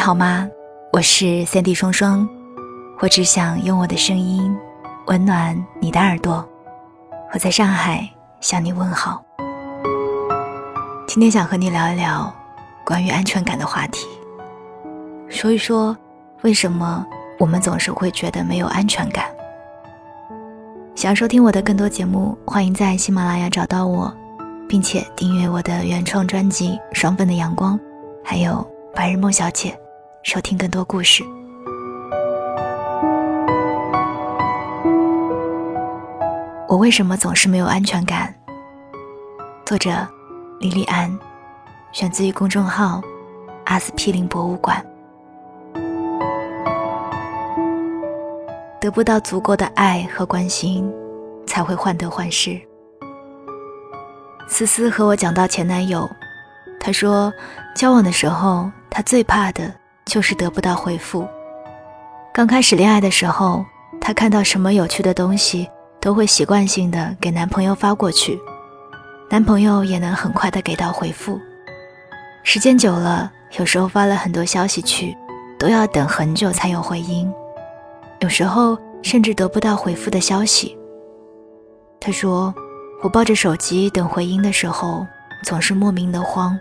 你好吗？我是三 D 双双，我只想用我的声音温暖你的耳朵。我在上海向你问好。今天想和你聊一聊关于安全感的话题，说一说为什么我们总是会觉得没有安全感。想要收听我的更多节目，欢迎在喜马拉雅找到我，并且订阅我的原创专辑《双份的阳光》，还有。白日梦小姐，收听更多故事。我为什么总是没有安全感？作者：莉莉安，选自于公众号“阿司匹林博物馆”。得不到足够的爱和关心，才会患得患失。思思和我讲到前男友，她说，交往的时候。她最怕的就是得不到回复。刚开始恋爱的时候，她看到什么有趣的东西，都会习惯性的给男朋友发过去，男朋友也能很快的给到回复。时间久了，有时候发了很多消息去，都要等很久才有回音，有时候甚至得不到回复的消息。她说：“我抱着手机等回音的时候，总是莫名的慌。”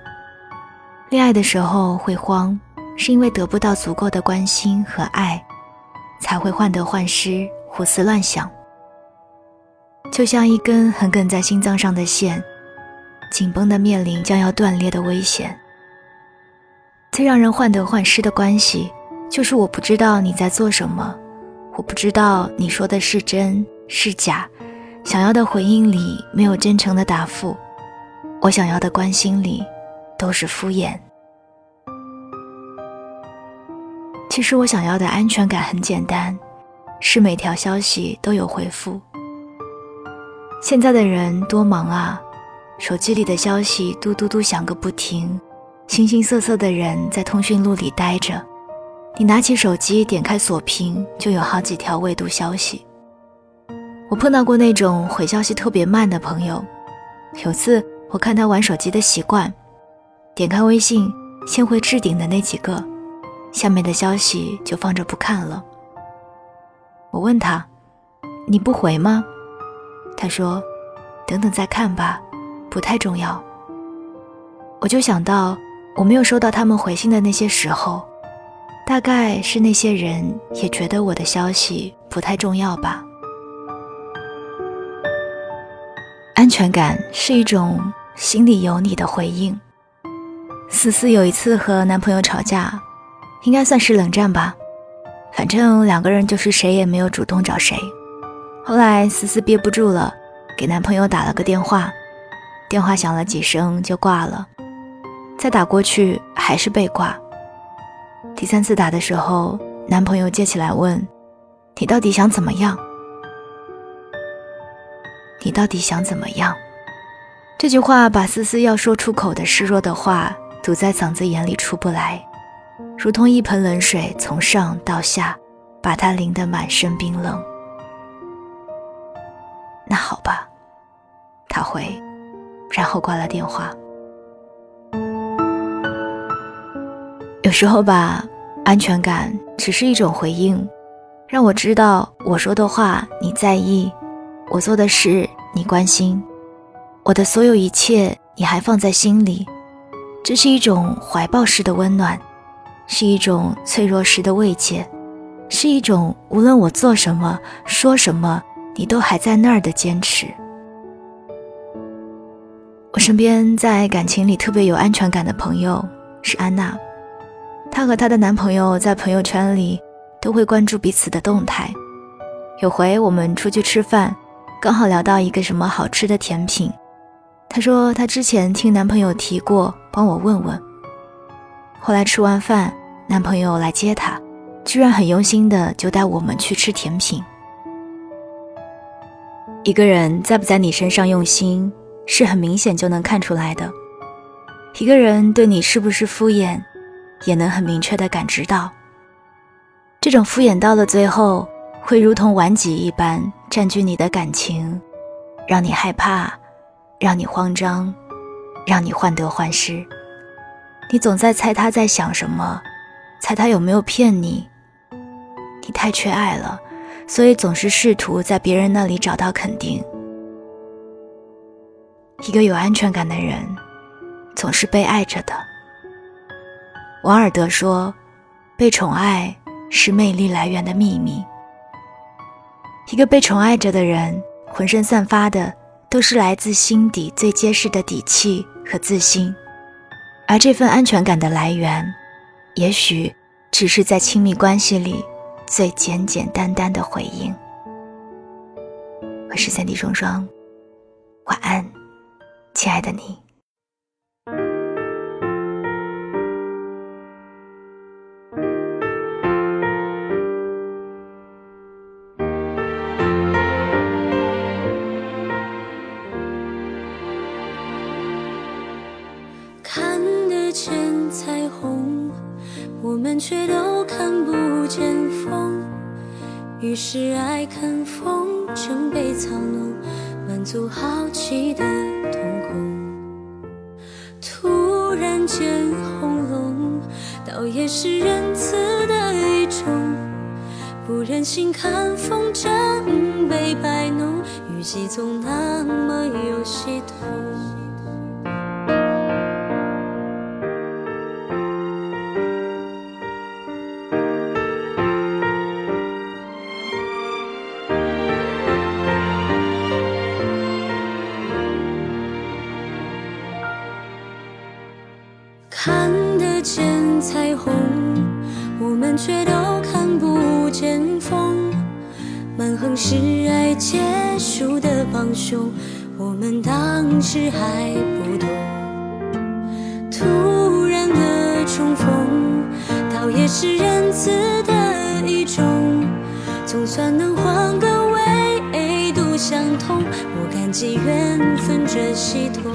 恋爱的时候会慌，是因为得不到足够的关心和爱，才会患得患失、胡思乱想。就像一根横亘在心脏上的线，紧绷的面临将要断裂的危险。最让人患得患失的关系，就是我不知道你在做什么，我不知道你说的是真是假，想要的回应里没有真诚的答复，我想要的关心里。都是敷衍。其实我想要的安全感很简单，是每条消息都有回复。现在的人多忙啊，手机里的消息嘟嘟嘟响个不停，形形色色的人在通讯录里待着，你拿起手机点开锁屏，就有好几条未读消息。我碰到过那种回消息特别慢的朋友，有次我看他玩手机的习惯。点开微信，先回置顶的那几个，下面的消息就放着不看了。我问他：“你不回吗？”他说：“等等再看吧，不太重要。”我就想到，我没有收到他们回信的那些时候，大概是那些人也觉得我的消息不太重要吧。安全感是一种心里有你的回应。思思有一次和男朋友吵架，应该算是冷战吧。反正两个人就是谁也没有主动找谁。后来思思憋不住了，给男朋友打了个电话，电话响了几声就挂了，再打过去还是被挂。第三次打的时候，男朋友接起来问：“你到底想怎么样？你到底想怎么样？”这句话把思思要说出口的示弱的话。堵在嗓子眼里出不来，如同一盆冷水从上到下，把他淋得满身冰冷。那好吧，他回，然后挂了电话。有时候吧，安全感只是一种回应，让我知道我说的话你在意，我做的事你关心，我的所有一切你还放在心里。这是一种怀抱式的温暖，是一种脆弱时的慰藉，是一种无论我做什么、说什么，你都还在那儿的坚持。我身边在感情里特别有安全感的朋友是安娜，她和她的男朋友在朋友圈里都会关注彼此的动态。有回我们出去吃饭，刚好聊到一个什么好吃的甜品。她说她之前听男朋友提过，帮我问问。后来吃完饭，男朋友来接她，居然很用心的就带我们去吃甜品。一个人在不在你身上用心，是很明显就能看出来的。一个人对你是不是敷衍，也能很明确的感知到。这种敷衍到了最后，会如同顽疾一般占据你的感情，让你害怕。让你慌张，让你患得患失，你总在猜他在想什么，猜他有没有骗你。你太缺爱了，所以总是试图在别人那里找到肯定。一个有安全感的人，总是被爱着的。王尔德说：“被宠爱是魅力来源的秘密。”一个被宠爱着的人，浑身散发的都是来自心底最结实的底气和自信，而这份安全感的来源，也许只是在亲密关系里最简简单单的回应。我是三弟双双，晚安，亲爱的你。于是爱看风筝被操弄，满足好奇的瞳孔。突然间轰隆，倒也是仁慈的一种，不忍心看风筝被摆弄，语气总那么有系统。都看不见风。蛮横是爱结束的帮凶，我们当时还不懂。突然的重逢，倒也是仁慈的一种。总算能换个维度相通，我感激缘分这系统。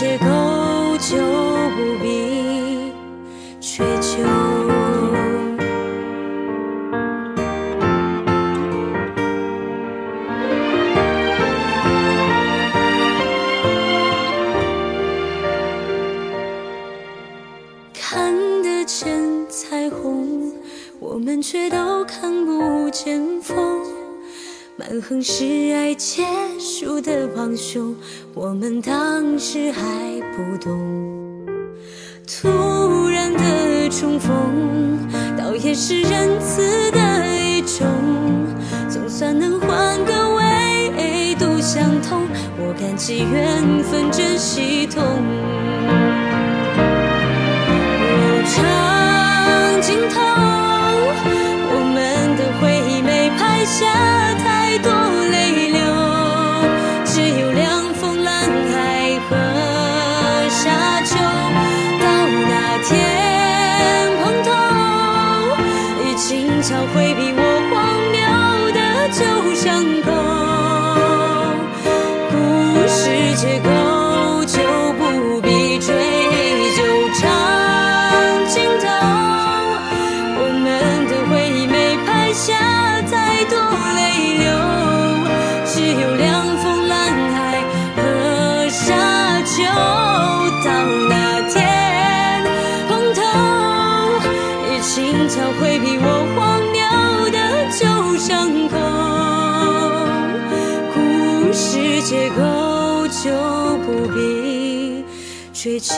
结构就不必追究看得见彩虹我们却都看不见风。蛮横是爱结束的帮凶，我们当时还不懂。突然的重逢，倒也是仁慈的一种，总算能换个维度相通，我感激缘分这系统。结构就不必追求。